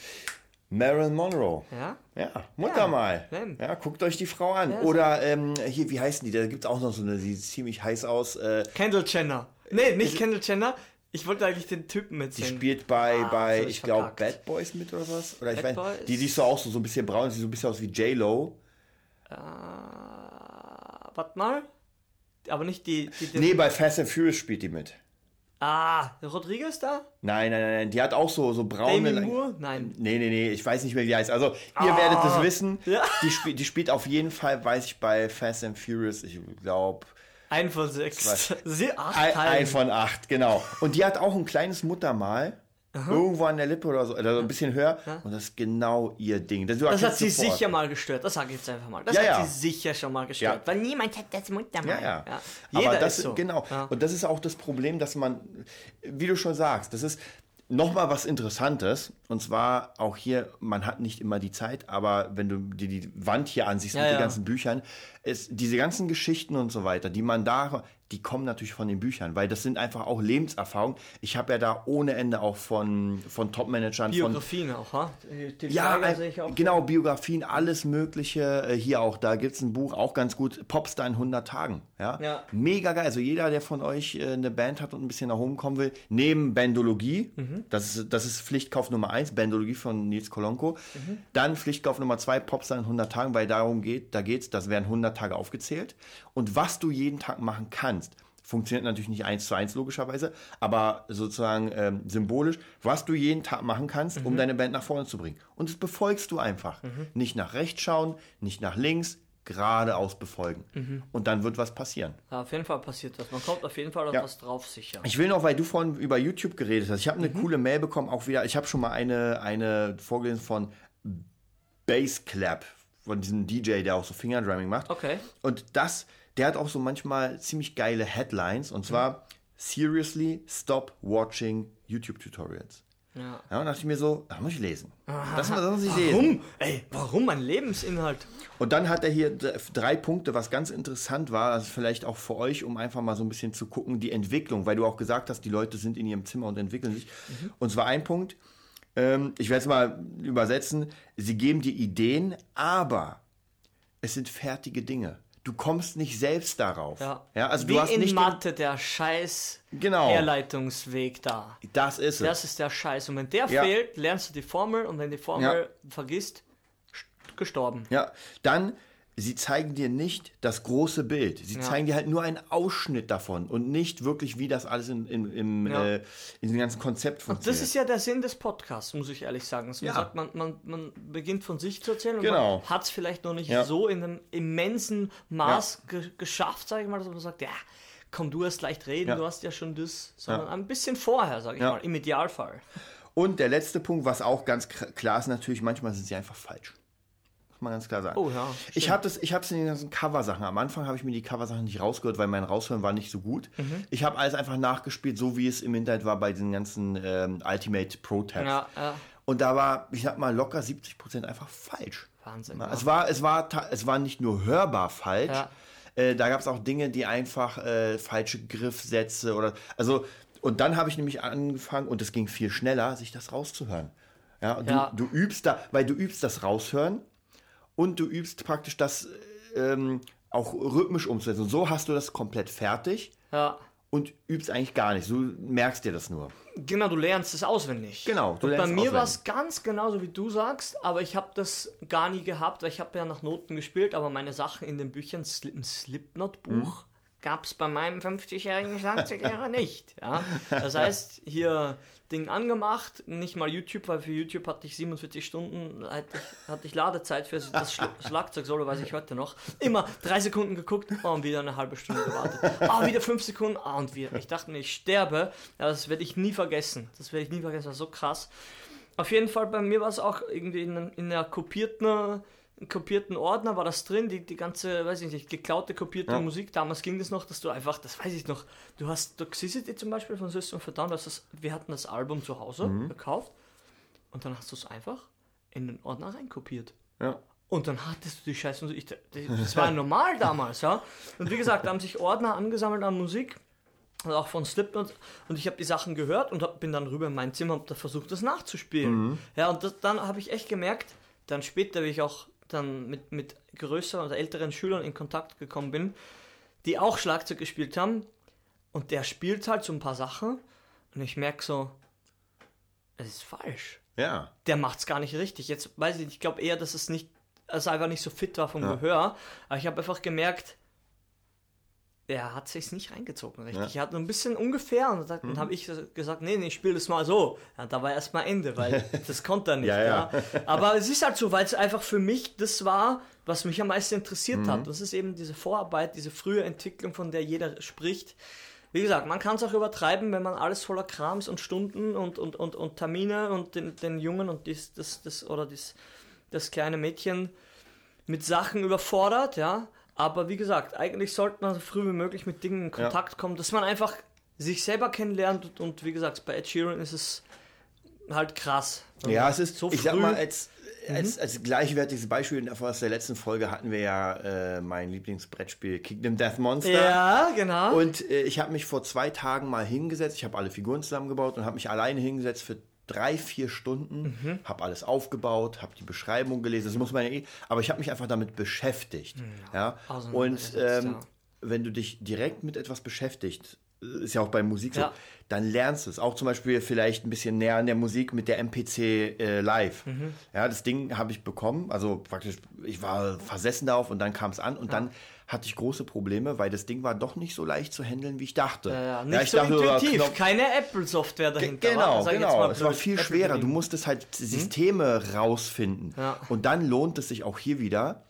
Marilyn Monroe. Ja? Ja, Mutter Ja. Ja, guckt euch die Frau an. Ja, Oder ähm, hier, wie heißen die? Da gibt es auch noch so eine, die sieht ziemlich heiß aus. Äh, Kendall Jenner. Nee, nicht Kendall Jenner. Ich wollte eigentlich den Typen die mitsehen. spielt bei, Ah, bei völlig ich glaube. Bad Boys mit oder was? Oder ich Bad weiß, Boys? die sieht so auch so, so ein bisschen braun, sieht so ein bisschen aus wie J-Lo. Ah, warte mal. Aber nicht die. die, die Nee, bei Fast and Furious spielt die mit. Ah, Rodriguez da? Nein, nein, nein, nein, die hat auch so, so braune. Demi Moore? Nein. Nee, nee, nee, ich weiß nicht mehr, wie die heißt. Also, ihr werdet es wissen. Ja. Die, spiel, die spielt auf jeden Fall, weiß ich, bei Fast and Furious, ich glaube, Ein von sechs. Sie, acht ein, ein von acht, genau. Und die hat auch ein kleines Muttermal. Irgendwo an der Lippe oder so, oder so ein bisschen höher. Und das ist genau ihr Ding. Das, Das hat sie sofort. sicher mal gestört. Das sage ich jetzt einfach mal. Das Ja, hat ja. sie sicher schon mal gestört. Ja. Weil niemand hat das Muttermal. Ja, ja. Jeder Aber das ist so. genau. Ja. Und das ist auch das Problem, dass man, wie du schon sagst, das ist nochmal was Interessantes. Und zwar auch hier, man hat nicht immer die Zeit, aber wenn du dir die Wand hier ansiehst Ja, mit ja. den ganzen Büchern, ist diese ganzen Geschichten und so weiter, die man da, die kommen natürlich von den Büchern, weil das sind einfach auch Lebenserfahrungen. Ich habe ja da ohne Ende auch von, von Top-Managern, von Biografien auch, ha? Til ja, ich auch. genau, Biografien, alles Mögliche. Äh, Hier auch, da gibt es ein Buch, auch ganz gut, Popstar in 100 Tagen. Ja? Ja. Mega geil. Also jeder, der von euch äh, eine Band hat und ein bisschen nach oben kommen will, neben Bandologie, Mhm. das, ist, das ist Pflichtkauf Nummer 1, Bandologie von Nils Kolonko. Mhm. Dann Pflichtkauf Nummer 2, Popstar in 100 Tagen, weil darum geht, da geht's, das werden 100 Tage aufgezählt. Und was du jeden Tag machen kannst, funktioniert natürlich nicht eins zu eins logischerweise, aber sozusagen ähm, symbolisch, was du jeden Tag machen kannst, Mhm. um deine Band nach vorne zu bringen. Und das befolgst du einfach. Nicht nach rechts schauen, nicht nach links, geradeaus befolgen. Mhm. Und dann wird was passieren. Ja, auf jeden Fall passiert was. Man kommt auf jeden Fall auf Ja. was drauf, sicher. Ich will noch, weil du vorhin über YouTube geredet hast. Ich habe eine Mhm. coole Mail bekommen, auch wieder. Ich habe schon mal eine, eine vorgelesen von Bassclap, von diesem DJ, der auch so Fingerdrumming macht. Okay. Und das, der hat auch so manchmal ziemlich geile Headlines. Und zwar, Seriously, stop watching YouTube Tutorials. Ja. Ja, und dachte ich mir so, da muss ich lesen. Das, das muss ich lesen. Warum? Ey, warum mein Lebensinhalt? Und dann hat er hier drei Punkte, was ganz interessant war, also vielleicht auch für euch, um einfach mal so ein bisschen zu gucken, die Entwicklung, weil du auch gesagt hast, die Leute sind in ihrem Zimmer und entwickeln sich. Und zwar ein Punkt, ähm, ich werde es mal übersetzen, sie geben dir Ideen, aber es sind fertige Dinge. Du kommst nicht selbst darauf. Ja. also Wie du hast in nicht Mathe der scheiß Genau. Herleitungsweg da. das ist es. Das ist der Scheiß. Und wenn der Ja. fehlt, lernst du die Formel und wenn die Formel vergisst, st- gestorben. Ja, dann, sie zeigen dir nicht das große Bild. Sie Ja. zeigen dir halt nur einen Ausschnitt davon und nicht wirklich, wie das alles in, in, im, Ja. äh, in dem ganzen Konzept Das funktioniert. ist ja der Sinn des Podcasts, muss ich ehrlich sagen. Dass man Ja. sagt, man, man, man beginnt von sich zu erzählen und Genau. man hat es vielleicht noch nicht so in einem immensen Maß ge geschafft, sage ich mal, dass man sagt, ja, komm, du hast leicht reden, du hast ja schon das, sondern ein bisschen vorher, sage ich mal, im Idealfall. Und der letzte Punkt, was auch ganz klar ist, natürlich, manchmal sind sie einfach falsch. Muss man ganz klar sagen. Oh ja, Ich stimmt. habe das, ich habe es in den ganzen Cover-Sachen. Am Anfang habe ich mir die Cover-Sachen nicht rausgehört, weil mein Raushören war nicht so gut. Mhm. Ich habe alles einfach nachgespielt, so wie es im Internet war bei den ganzen ähm, Ultimate Pro-Tabs. Ja, ja. Und da war, ich sag mal, locker 70% einfach falsch. Wahnsinn. Es, war, es, war, es war nicht nur hörbar falsch, Ja. äh, da gab es auch Dinge, die einfach äh, falsche Griffsätze oder. Also, und dann habe ich nämlich angefangen, und es ging viel schneller, sich das rauszuhören. Ja, Ja. Du, du übst da, weil du übst das Raushören und du übst praktisch das ähm, auch rhythmisch umzusetzen. Und so hast du das komplett fertig ja. und übst eigentlich gar nicht. Du merkst dir das nur. Genau, du lernst es auswendig. Genau, du und bei lernst mir auswendig. war es ganz genauso, wie du sagst, aber ich habe das gar nie gehabt, weil ich habe ja nach Noten gespielt, aber meine Sachen in den Büchern, ein Slipknot-Buch, Mhm. Gab es bei meinem 50-jährigen Schlagzeuglehrer nicht. Ja? Das heißt, hier Ding angemacht, nicht mal YouTube, weil für YouTube hatte ich 47 Stunden, hatte ich, hatte ich Ladezeit für das Schla- Schlagzeug-Solo, weiß ich heute noch. Immer drei Sekunden geguckt oh, und wieder eine halbe Stunde gewartet. Ah, wieder fünf Sekunden, ah, und wieder. Ich dachte mir, ich sterbe. Ja, das werde ich nie vergessen. Das werde ich nie vergessen, das war so krass. Auf jeden Fall, bei mir war es auch irgendwie in, in einer kopierten, kopierten Ordner war das drin, die, die ganze, weiß ich nicht, geklaute, kopierte Ja. Musik. Damals ging das noch, dass du einfach, das weiß ich noch, du hast Toxicity zum Beispiel von System of a Down, das wir hatten das Album zu Hause Mhm. gekauft und dann hast du es einfach in den Ordner reinkopiert. Ja. Und dann hattest du die Scheiße. Ich, das war normal damals, ja. Und wie gesagt, da haben sich Ordner angesammelt an Musik. und auch von Slipknot und ich habe die Sachen gehört und hab, bin dann rüber in mein Zimmer und versucht das nachzuspielen. Mhm. Ja, und das, dann habe ich echt gemerkt, dann später, wie ich auch dann mit, mit größeren oder älteren Schülern in Kontakt gekommen bin, die auch Schlagzeug gespielt haben und der spielt halt so ein paar Sachen und ich merke so, es ist falsch. Ja. Der macht es gar nicht richtig. Jetzt weiß ich nicht, ich glaube eher, dass es nicht, dass er einfach nicht so fit war vom ja. Gehör, aber ich habe einfach gemerkt, er hat sich nicht reingezogen, richtig. Ja. Er hat nur ein bisschen ungefähr und dann mhm. habe ich gesagt, nee, nee, ich spiele das mal so. Ja, da war erstmal Ende, weil das konnte er nicht. ja, ja. Aber es ist halt so, weil es einfach für mich das war, was mich am meisten interessiert mhm. hat. Das ist eben diese Vorarbeit, diese frühe Entwicklung, von der jeder spricht. Wie gesagt, man kann es auch übertreiben, wenn man alles voller Krams und Stunden und, und, und, und Termine und den, den Jungen und dies, das, das, oder dies, das kleine Mädchen mit Sachen überfordert, ja. Aber wie gesagt, eigentlich sollte man so früh wie möglich mit Dingen in Kontakt ja. kommen, dass man einfach sich selber kennenlernt und, und, wie gesagt, bei Ed Sheeran ist es halt krass. Ja, es ist so Ich sag mal, als, als, mhm. als gleichwertiges Beispiel aus der letzten Folge hatten wir ja äh, mein Lieblingsbrettspiel Kingdom Death Monster. Ja, genau. Und äh, ich habe mich vor zwei Tagen mal hingesetzt, ich habe alle Figuren zusammengebaut und habe mich alleine hingesetzt für drei, vier Stunden, mhm. habe alles aufgebaut, habe die Beschreibung gelesen, das muss man ja eh, aber ich habe mich einfach damit beschäftigt. Ja. ja? Und ähm, wenn du dich direkt mit etwas beschäftigt, ist ja auch bei Musik so, ja. dann lernst du es. Auch zum Beispiel vielleicht ein bisschen näher an der Musik mit der MPC äh, Live. Mhm. Ja, das Ding habe ich bekommen, also praktisch, ich war versessen darauf und dann kam es an und ja. dann hatte ich große Probleme, weil das Ding war doch nicht so leicht zu handeln, wie ich dachte. Ja, ja. Nicht ja, ich so dachte, intuitiv, Knopf keine Apple-Software dahinter. Genau, war, genau. Es war viel Apple schwerer. Du musstest halt hm? Systeme hm? rausfinden. Ja. Und dann lohnt es sich auch hier wieder.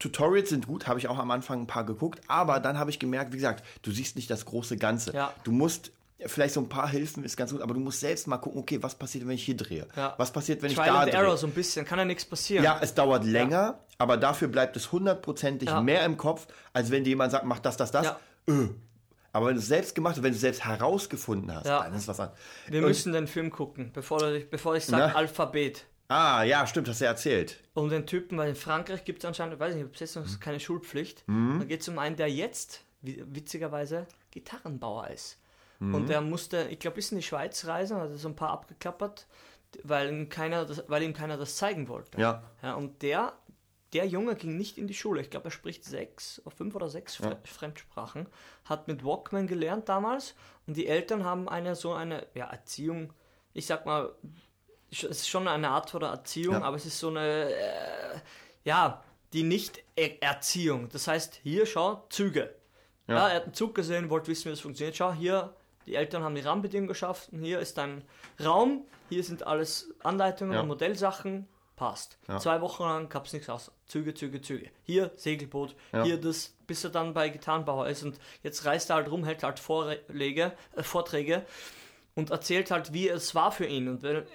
Tutorials sind gut, habe ich auch am Anfang ein paar geguckt, aber dann habe ich gemerkt, wie gesagt, du siehst nicht das große Ganze. Ja. Du musst vielleicht so ein paar Hilfen ist ganz gut, aber du musst selbst mal gucken, okay, was passiert, wenn ich hier drehe? Ja. Was passiert, wenn Trial ich da and drehe? Error so ein bisschen, kann ja nichts passieren. Ja, es dauert länger, aber dafür bleibt es hundertprozentig ja. mehr im Kopf, als wenn dir jemand sagt, mach das, das, das. Ja. Öh. Aber wenn du es selbst gemacht hast, wenn du es selbst herausgefunden hast, ja. dann ist was an. Wir Und müssen den Film gucken, bevor ich, bevor ich sage Alphabet. Ah, ja, stimmt, hast du ja erzählt. Um den Typen, weil in Frankreich gibt es anscheinend, weiß ich nicht, ob es jetzt keine Schulpflicht. Mhm. Da geht es um einen, der jetzt, witzigerweise, Gitarrenbauer ist. Mhm. Und der musste, ich glaube, bis in die Schweiz reisen, hat so ein paar abgeklappert, weil ihm keiner das, weil ihm keiner das zeigen wollte. Ja. ja und der der Junge ging nicht in die Schule. Ich glaube, er spricht sechs, fünf oder sechs ja. Fremdsprachen. Hat mit Walkman gelernt damals und die Eltern haben eine so eine ja, Erziehung. Ich sag mal, es ist schon eine Art von Erziehung, ja. aber es ist so eine, äh, ja, die Nicht-Erziehung. Das heißt, hier schau, Züge. Ja. ja. er hat einen Zug gesehen, wollte wissen, wie das funktioniert. Schau, hier, die Eltern haben die Rahmenbedingungen geschaffen. Hier ist ein Raum, hier sind alles Anleitungen und Modellsachen passt. Ja. Zwei Wochen lang gab es nichts aus. Züge, Züge, Züge. Hier Segelboot, ja. hier das, bis er dann bei Gitarrenbauer ist und jetzt reist er halt rum, hält halt Vorlege, äh, Vorträge und erzählt halt, wie es war für ihn. Und weil,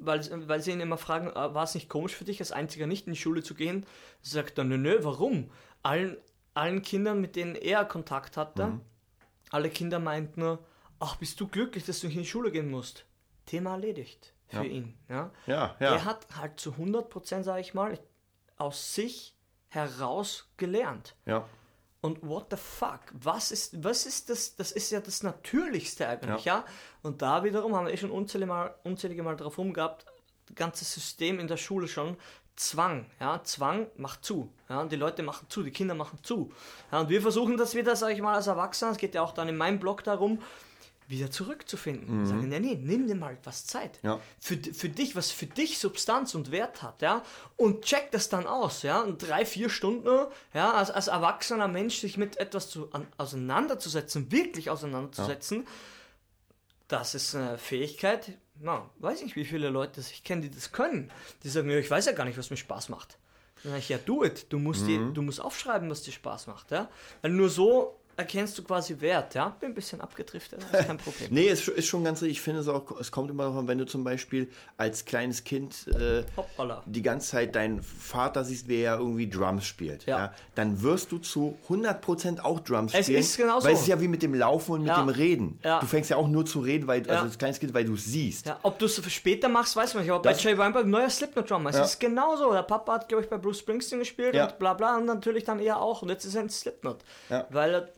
weil, weil sie ihn immer fragen, äh, war es nicht komisch für dich, als Einziger nicht in die Schule zu gehen? Sagt er, nö, nö, warum? Allen, allen Kindern, mit denen er Kontakt hatte, mhm. alle Kinder meinten nur, ach, bist du glücklich, dass du nicht in die Schule gehen musst? Thema erledigt für ja. ihn. Ja? Ja, ja. Er hat halt zu 100 Prozent, sage ich mal, aus sich heraus gelernt. Ja. Und what the fuck? Was ist, was ist das? Das ist ja das Natürlichste eigentlich, ja. ja? Und da wiederum haben wir eh schon unzählige Mal, unzählige Mal drauf rumgehabt, das ganze System in der Schule schon, Zwang, ja, Zwang macht zu, ja, und die Leute machen zu, die Kinder machen zu, ja, und wir versuchen das wieder, sage ich mal, als Erwachsene, es geht ja auch dann in meinem Blog darum, wieder zurückzufinden. Mhm. Sagen, nee, nee, nimm dir mal was Zeit. Ja. Für, für dich, was für dich Substanz und Wert hat, ja. Und check das dann aus, ja. Und drei, vier Stunden, ja, als, als erwachsener Mensch sich mit etwas zu, an, auseinanderzusetzen, wirklich auseinanderzusetzen, ja. das ist eine Fähigkeit, na, weiß nicht, wie viele Leute ich kenne, die das können. Die sagen, ja, ich weiß ja gar nicht, was mir Spaß macht. Dann sage ich, ja, do it. Du musst, mhm. die, du musst aufschreiben, was dir Spaß macht, ja. Weil nur so erkennst du quasi Wert, ja? Bin ein bisschen abgedriftet, ist kein Problem. nee, es ist schon ganz richtig. Ich finde es auch, es kommt immer davon, wenn du zum Beispiel als kleines Kind äh, die ganze Zeit deinen Vater siehst, wie er irgendwie Drums spielt, ja. ja? dann wirst du zu 100% auch Drums es spielen. Es ist genauso. Weil es ist ja wie mit dem Laufen und mit ja. dem Reden. Ja. Du fängst ja auch nur zu reden, weil, also als kleines Kind, weil du es siehst. Ob du es später machst, weiß man nicht. Aber das bei Jay Weinberg, neuer Slipknot-Drummer, es ist genauso. Der Papa hat, glaube ich, bei Bruce Springsteen gespielt und bla bla und natürlich dann er auch. Und jetzt ist er ein Slipknot. Weil er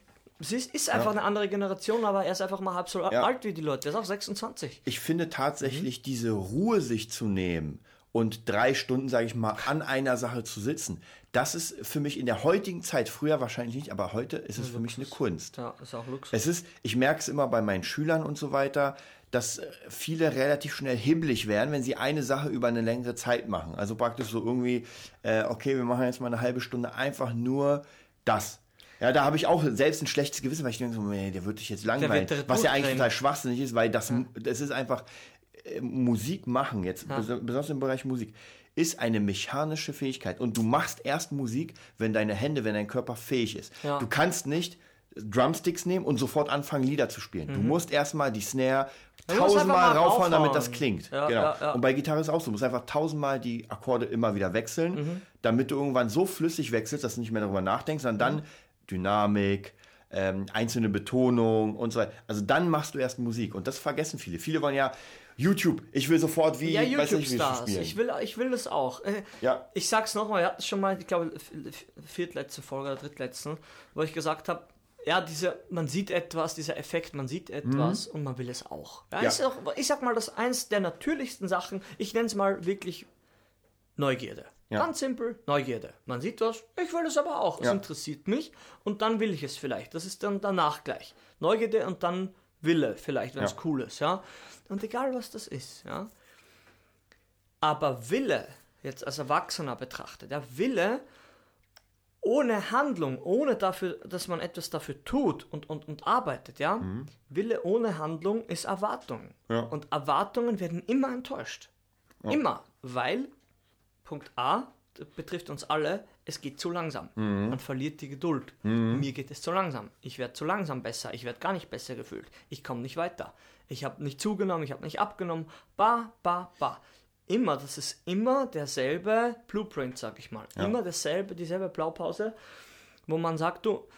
Es ist, ist einfach eine andere Generation, aber er ist einfach mal halb so Ja. alt wie die Leute. Der ist auch 26. Ich finde tatsächlich, diese Ruhe sich zu nehmen und drei Stunden, sage ich mal, an einer Sache zu sitzen, das ist für mich in der heutigen Zeit, früher wahrscheinlich nicht, aber heute ist es für mich eine Kunst. Ja, ist auch Luxus. Es ist, ich merke es immer bei meinen Schülern und so weiter, dass äh, viele relativ schnell hibbelig werden, wenn sie eine Sache über eine längere Zeit machen. Also praktisch so irgendwie, äh, okay, wir machen jetzt mal eine halbe Stunde einfach nur das. Ja, da habe ich auch selbst ein schlechtes Gewissen, weil ich denke so, nee, der wird dich jetzt langweilen. Was ja eigentlich total schwachsinnig ist, weil das, das ist einfach äh, Musik machen, jetzt bes- besonders im Bereich Musik, ist eine mechanische Fähigkeit. Und du machst erst Musik, wenn deine Hände, wenn dein Körper fähig ist. Ja. Du kannst nicht Drumsticks nehmen und sofort anfangen, Lieder zu spielen. Du musst erstmal die Snare tausendmal mal raufhauen, damit das klingt. Ja, genau. ja, ja. Und bei Gitarre ist es auch so. Du musst einfach tausendmal die Akkorde immer wieder wechseln, Mhm. damit du irgendwann so flüssig wechselst, dass du nicht mehr darüber nachdenkst, sondern Mhm. Dynamik, ähm, einzelne Betonung und so weiter. Also dann machst du erst Musik. Und das vergessen viele. Viele wollen ja YouTube. Ich will sofort wie, Ja, YouTube-Stars. Ich will, ich will das auch. Äh, Ja. Ich sag's nochmal, wir hatten es schon mal, ich glaube, viertletzte Folge oder drittletzten, wo ich gesagt habe, ja, diese, man sieht etwas, dieser Effekt, man sieht etwas und man will es auch. Ja, Ja. Ist auch. Ich sag mal, das ist eins der natürlichsten Sachen, ich nenne es mal wirklich Neugierde. Ja. Ganz simpel, Neugierde. Man sieht was, ich will es aber auch. Es Ja. interessiert mich und dann will ich es vielleicht. Das ist dann danach gleich. Neugierde und dann Wille vielleicht, wenn es Ja. cool ist, ja. Und egal was das ist, ja. Aber Wille, jetzt als Erwachsener betrachtet, der Wille ohne Handlung, ohne dafür, dass man etwas dafür tut und, und, und arbeitet, ja. Wille ohne Handlung ist Erwartung. Ja. Und Erwartungen werden immer enttäuscht. Immer. Weil, Punkt A, betrifft uns alle, es geht zu langsam. Man verliert die Geduld. Mir geht es zu langsam. Ich werde zu langsam besser. Ich werde gar nicht besser gefühlt. Ich komme nicht weiter. Ich habe nicht zugenommen, ich habe nicht abgenommen. Ba, ba, ba. Immer, das ist immer derselbe Blueprint, sag ich mal. Immer derselbe, dieselbe Blaupause, wo man sagt, du,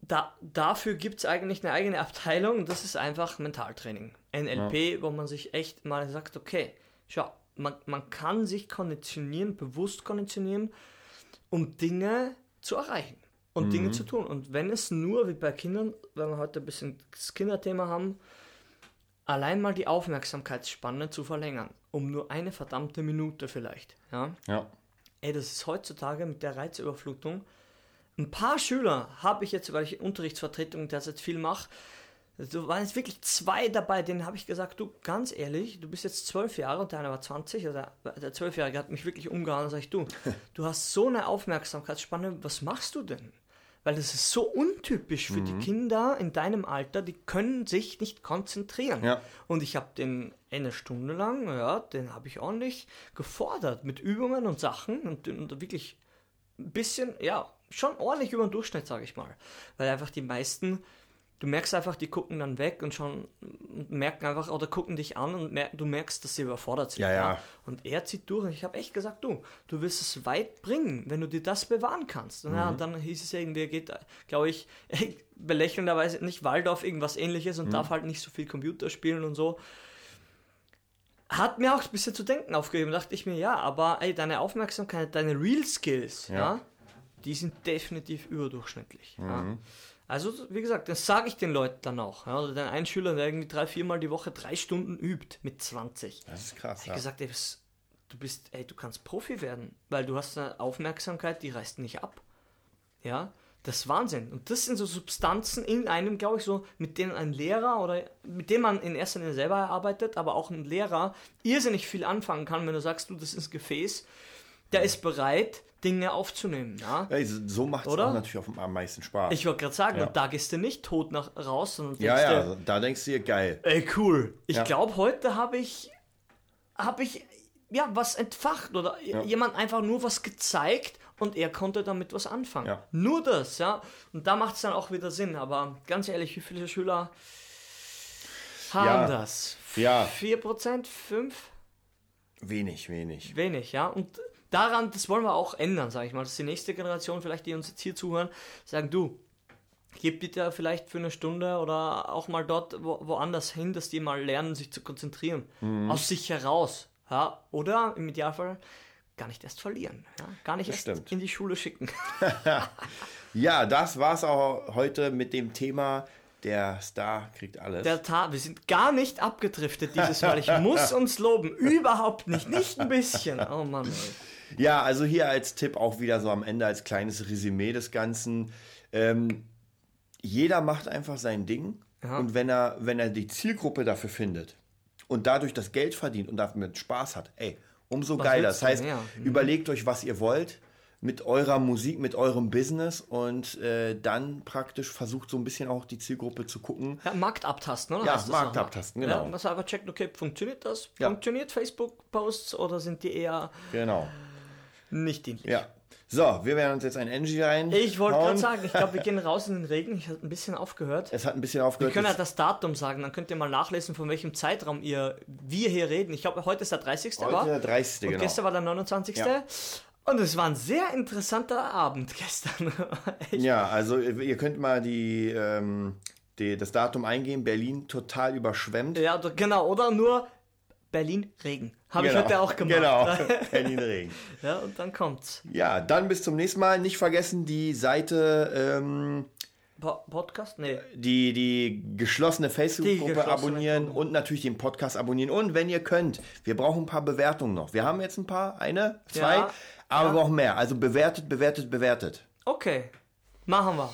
da, dafür gibt es eigentlich eine eigene Abteilung, das ist einfach Mentaltraining. NLP, wo man sich echt mal sagt, okay, schau, man, man kann sich konditionieren, bewusst konditionieren, um Dinge zu erreichen und Dinge zu tun. Und wenn es nur, wie bei Kindern, wenn wir heute ein bisschen das Kinderthema haben, allein mal die Aufmerksamkeitsspanne zu verlängern, um nur eine verdammte Minute vielleicht, ja, Ja. Ey, das ist heutzutage mit der Reizüberflutung. Ein paar Schüler habe ich jetzt, weil ich Unterrichtsvertretung derzeit viel mache, so waren jetzt wirklich zwei dabei, denen habe ich gesagt, du, ganz ehrlich, du bist jetzt zwölf Jahre und der eine war 20, also der, der Zwölfjährige hat mich wirklich umgehauen, da sag ich, du, du hast so eine Aufmerksamkeitsspanne, was machst du denn? Weil das ist so untypisch für die Kinder in deinem Alter, die können sich nicht konzentrieren. Ja. Und ich habe den eine Stunde lang, ja, den habe ich ordentlich gefordert mit Übungen und Sachen und, und wirklich ein bisschen, ja, schon ordentlich über den Durchschnitt, sage ich mal. Weil einfach die meisten, du merkst einfach, die gucken dann weg und schon und merken einfach oder gucken dich an und mer du merkst, dass sie überfordert sind. Ja, ja. Und er zieht durch und ich habe echt gesagt, du, du wirst es weit bringen, wenn du dir das bewahren kannst. Und ja, Mhm. dann hieß es ja irgendwie, er geht, glaube ich, belächelnderweise nicht Waldorf, irgendwas ähnliches Mhm. und darf halt nicht so viel Computer spielen und so. Hat mir auch ein bisschen zu denken aufgegeben. Dachte ich mir, ja, aber ey, deine Aufmerksamkeit, deine Real Skills, ja, Ja. die sind definitiv überdurchschnittlich. Ja. Also, wie gesagt, das sage ich den Leuten dann auch. Ja, oder den einen Schüler, der irgendwie drei, viermal die Woche drei Stunden übt mit 20. Das ist krass. Ich Ja. gesagt, ey, du bist, ey, du kannst Profi werden, weil du hast eine Aufmerksamkeit, die reißt nicht ab. Ja, das ist Wahnsinn. Und das sind so Substanzen in einem, glaube ich, so, mit denen ein Lehrer oder mit dem man in erster Linie selber arbeitet, aber auch ein Lehrer irrsinnig viel anfangen kann, wenn du sagst, du, das ist ein Gefäß, der ist bereit, Dinge aufzunehmen. Ja? Ja, so macht es auch natürlich auf, am meisten Spaß. Ich wollte gerade sagen, Ja. da gehst du nicht tot nach, raus, sondern ja, denkst ja, dir, also da denkst du dir, geil. Ey, cool. Ich Ja. glaube, heute habe ich, habe ich, ja, was entfacht oder jemand einfach nur was gezeigt und er konnte damit was anfangen. Ja. Nur das, ja. Und da macht es dann auch wieder Sinn. Aber ganz ehrlich, wie viele Schüler haben Ja. das? Ja. 4%, 5%? Wenig, wenig. Wenig, ja. Und daran, das wollen wir auch ändern, sage ich mal. Dass die nächste Generation, vielleicht die uns jetzt hier zuhören, sagen, du, gib da vielleicht für eine Stunde oder auch mal dort wo, woanders hin, dass die mal lernen, sich zu konzentrieren. Mhm. Aus sich heraus. Ja? Oder im Idealfall gar nicht erst verlieren. Ja? Gar nicht Das erst stimmt. in die Schule schicken. Ja, das war's auch heute mit dem Thema. Der Star kriegt alles. Der Ta wir sind gar nicht abgedriftet dieses Mal. Ich muss uns loben. Überhaupt nicht. Nicht ein bisschen. Oh Mann. Ey. Ja, also hier als Tipp auch wieder so am Ende als kleines Resümee des Ganzen. Ähm, jeder macht einfach sein Ding. Ja. Und wenn er, wenn er die Zielgruppe dafür findet und dadurch das Geld verdient und damit Spaß hat, ey, umso Was geiler. Das heißt? Mhm. überlegt euch, was ihr wollt mit eurer Musik, mit eurem Business und äh, dann praktisch versucht so ein bisschen auch die Zielgruppe zu gucken. Ja, Markt abtasten, oder? Ja, Heißt das Markt abtasten, genau. Ja, was einfach checkt, okay, funktioniert das? Ja. Funktioniert Facebook-Posts oder sind die eher Genau. Nicht dienlich? Ja. So, wir werden uns jetzt ein Engie rein. Ich wollte gerade sagen, ich glaube, wir gehen raus in den Regen. Ich habe ein bisschen aufgehört. Es hat ein bisschen Wir aufgehört. können ja das Datum sagen, dann könnt ihr mal nachlesen, von welchem Zeitraum ihr, wir hier reden. Ich glaube, heute ist der 30. war. heute der 30. Und genau. gestern war der 29. Ja. Und es war ein sehr interessanter Abend gestern. Ja, also ihr könnt mal die, ähm, die, das Datum eingeben. Berlin total überschwemmt. Ja, genau, oder nur Berlin Regen. Habe ich heute auch gemacht. Genau, Berlin Regen. Ja, und dann kommt's. Ja, dann bis zum nächsten Mal. Nicht vergessen, die Seite, ähm, Po Podcast? Nee. die, die geschlossene Facebook-Gruppe abonnieren und natürlich den Podcast abonnieren. Und wenn ihr könnt, wir brauchen ein paar Bewertungen noch. Wir haben jetzt ein paar, eine, zwei, Ja, aber ja. wir brauchen mehr. Also bewertet, bewertet, bewertet. Okay. Machen wir.